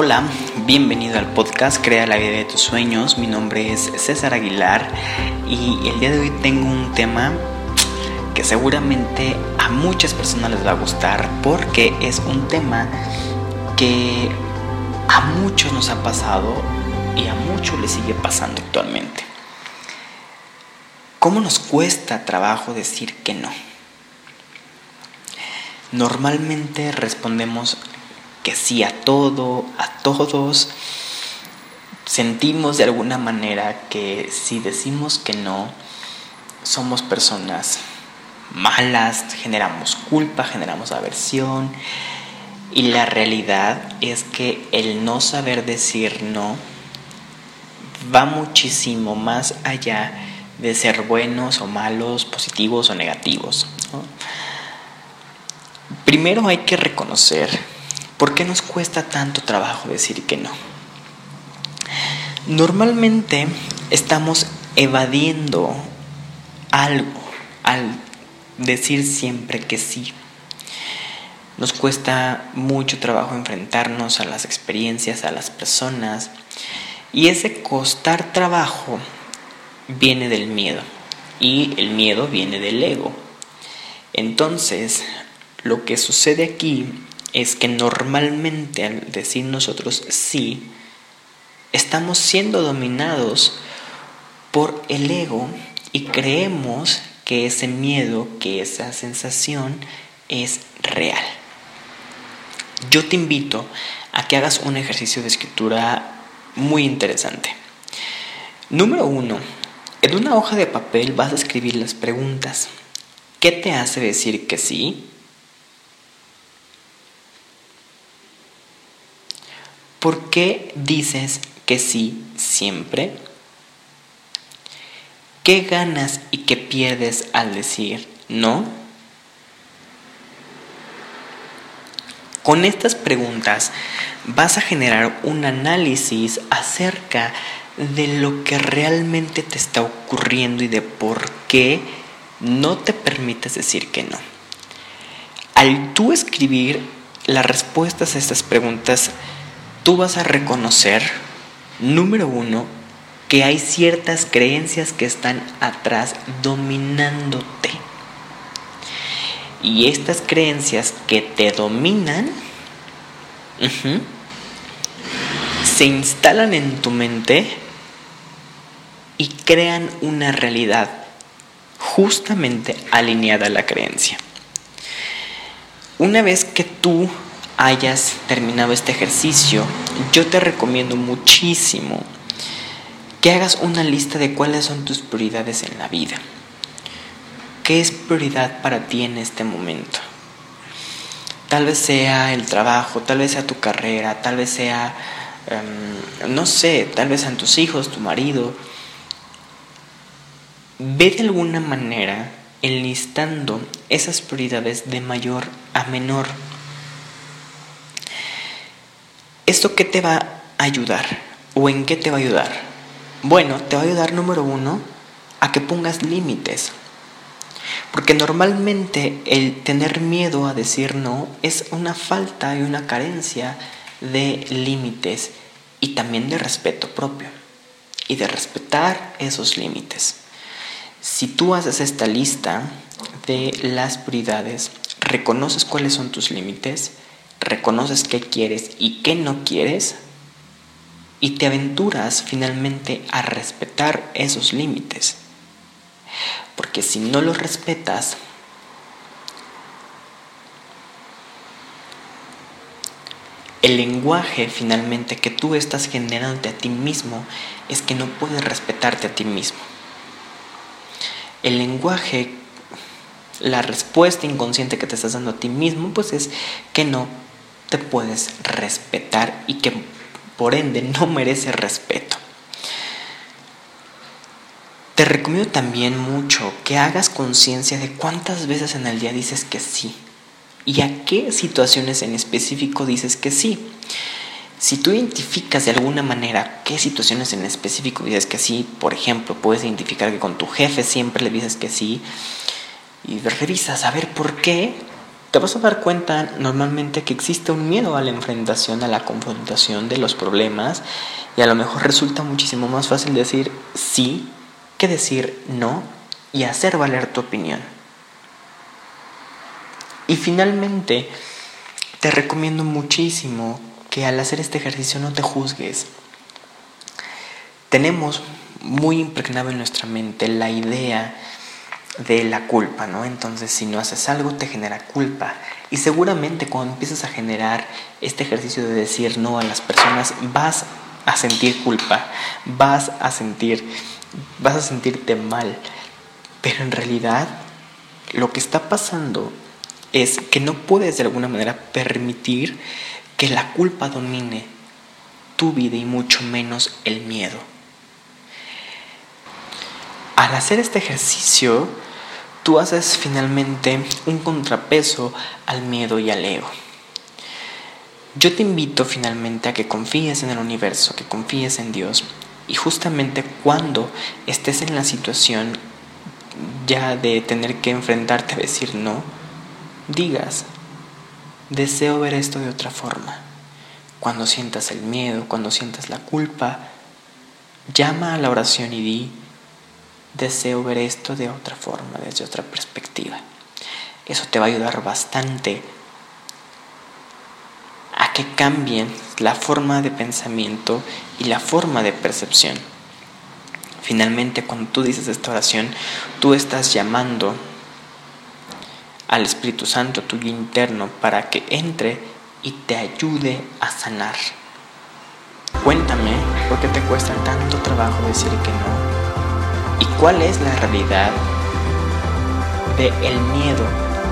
Hola, bienvenido al podcast Crea la vida de tus sueños. Mi nombre es César Aguilar y el día de hoy tengo un tema que seguramente a muchas personas les va a gustar porque es un tema que a muchos nos ha pasado y a muchos les sigue pasando actualmente. ¿Cómo nos cuesta trabajo decir que no? Normalmente respondemos que sí a todo, a todos. Sentimos de alguna manera que si decimos que no, somos personas malas, generamos culpa, generamos aversión. Y la realidad es que el no saber decir no va muchísimo más allá de ser buenos o malos, positivos o negativos. Primero hay que reconocer por qué nos cuesta tanto trabajo decir que no. Normalmente estamos evadiendo algo al decir siempre que sí. Nos cuesta mucho trabajo enfrentarnos a las experiencias, a las personas. Y ese costar trabajo viene del miedo. Y el miedo viene del ego. Entonces, lo que sucede aquí es que normalmente al decir nosotros sí, estamos siendo dominados por el ego y creemos que ese miedo, que esa sensación es real. Yo te invito a que hagas un ejercicio de escritura muy interesante. Número uno, en una hoja de papel vas a escribir las preguntas. ¿Qué te hace decir que sí? ¿Por qué dices que sí siempre? ¿Qué ganas y qué pierdes al decir no? Con estas preguntas vas a generar un análisis acerca de lo que realmente te está ocurriendo y de por qué no te permites decir que no. Al tú escribir las respuestas a estas preguntas, tú vas a reconocer, número uno, que hay ciertas creencias que están atrás dominándote. Y estas creencias que te dominan se instalan en tu mente y crean una realidad justamente alineada a la creencia. Una vez que tú hayas terminado este ejercicio, yo te recomiendo muchísimo que hagas una lista de cuáles son tus prioridades en la vida. ¿Qué es prioridad para ti en este momento? Tal vez sea el trabajo, tal vez sea tu carrera, tal vez sea, em, no sé, tal vez sean tus hijos, tu marido. Ve de alguna manera enlistando esas prioridades de mayor a menor ¿Esto qué te va a ayudar? ¿O en qué te va a ayudar? Bueno, te va a ayudar número uno a que pongas límites. Porque normalmente el tener miedo a decir no es una falta y una carencia de límites y también de respeto propio y de respetar esos límites. Si tú haces esta lista de las prioridades, reconoces cuáles son tus límites, reconoces qué quieres y qué no quieres y te aventuras finalmente a respetar esos límites. Porque si no los respetas, el lenguaje finalmente que tú estás generándote a ti mismo es que no puedes respetarte a ti mismo. El lenguaje, la respuesta inconsciente que te estás dando a ti mismo, pues es que no te puedes respetar y que por ende no merece respeto. Te recomiendo también mucho que hagas conciencia de cuántas veces en el día dices que sí y a qué situaciones en específico dices que sí. Si tú identificas de alguna manera qué situaciones en específico dices que sí, por ejemplo, puedes identificar que con tu jefe siempre le dices que sí y revisas a ver por qué te vas a dar cuenta normalmente que existe un miedo a la enfrentación, a la confrontación de los problemas y a lo mejor resulta muchísimo más fácil decir sí que decir no y hacer valer tu opinión. Y finalmente, te recomiendo muchísimo que al hacer este ejercicio no te juzgues. Tenemos muy impregnado en nuestra mente la idea de la culpa, ¿no? Entonces, si no haces algo, te genera culpa. Y seguramente cuando empiezas a generar este ejercicio de decir no a las personas, vas a sentir culpa, vas a sentir, vas a sentirte mal. Pero en realidad, lo que está pasando es que no puedes de alguna manera permitir que la culpa domine tu vida y mucho menos el miedo. Al hacer este ejercicio, tú haces finalmente un contrapeso al miedo y al ego. Yo te invito finalmente a que confíes en el universo, que confíes en Dios y justamente cuando estés en la situación ya de tener que enfrentarte a decir no, digas, deseo ver esto de otra forma. Cuando sientas el miedo, cuando sientas la culpa, llama a la oración y di, deseo ver esto de otra forma, desde otra perspectiva. Eso te va a ayudar bastante a que cambien la forma de pensamiento y la forma de percepción. Finalmente, cuando tú dices esta oración, tú estás llamando al Espíritu Santo, tuyo interno, para que entre y te ayude a sanar. Cuéntame por qué te cuesta tanto trabajo decir que no ¿Y cuál es la realidad de el miedo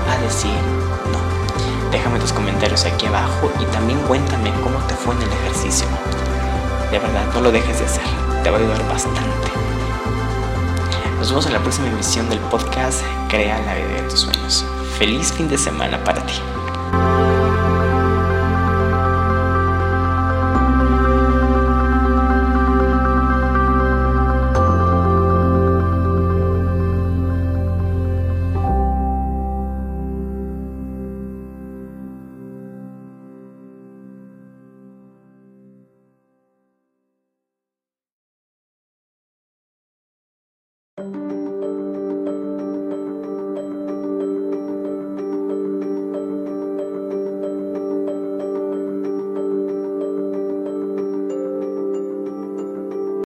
a decir no? Déjame tus comentarios aquí abajo y también cuéntame cómo te fue en el ejercicio. De verdad, no lo dejes de hacer, te va a ayudar bastante. Nos vemos en la próxima emisión del podcast Crea la vida de tus sueños. Feliz fin de semana para ti.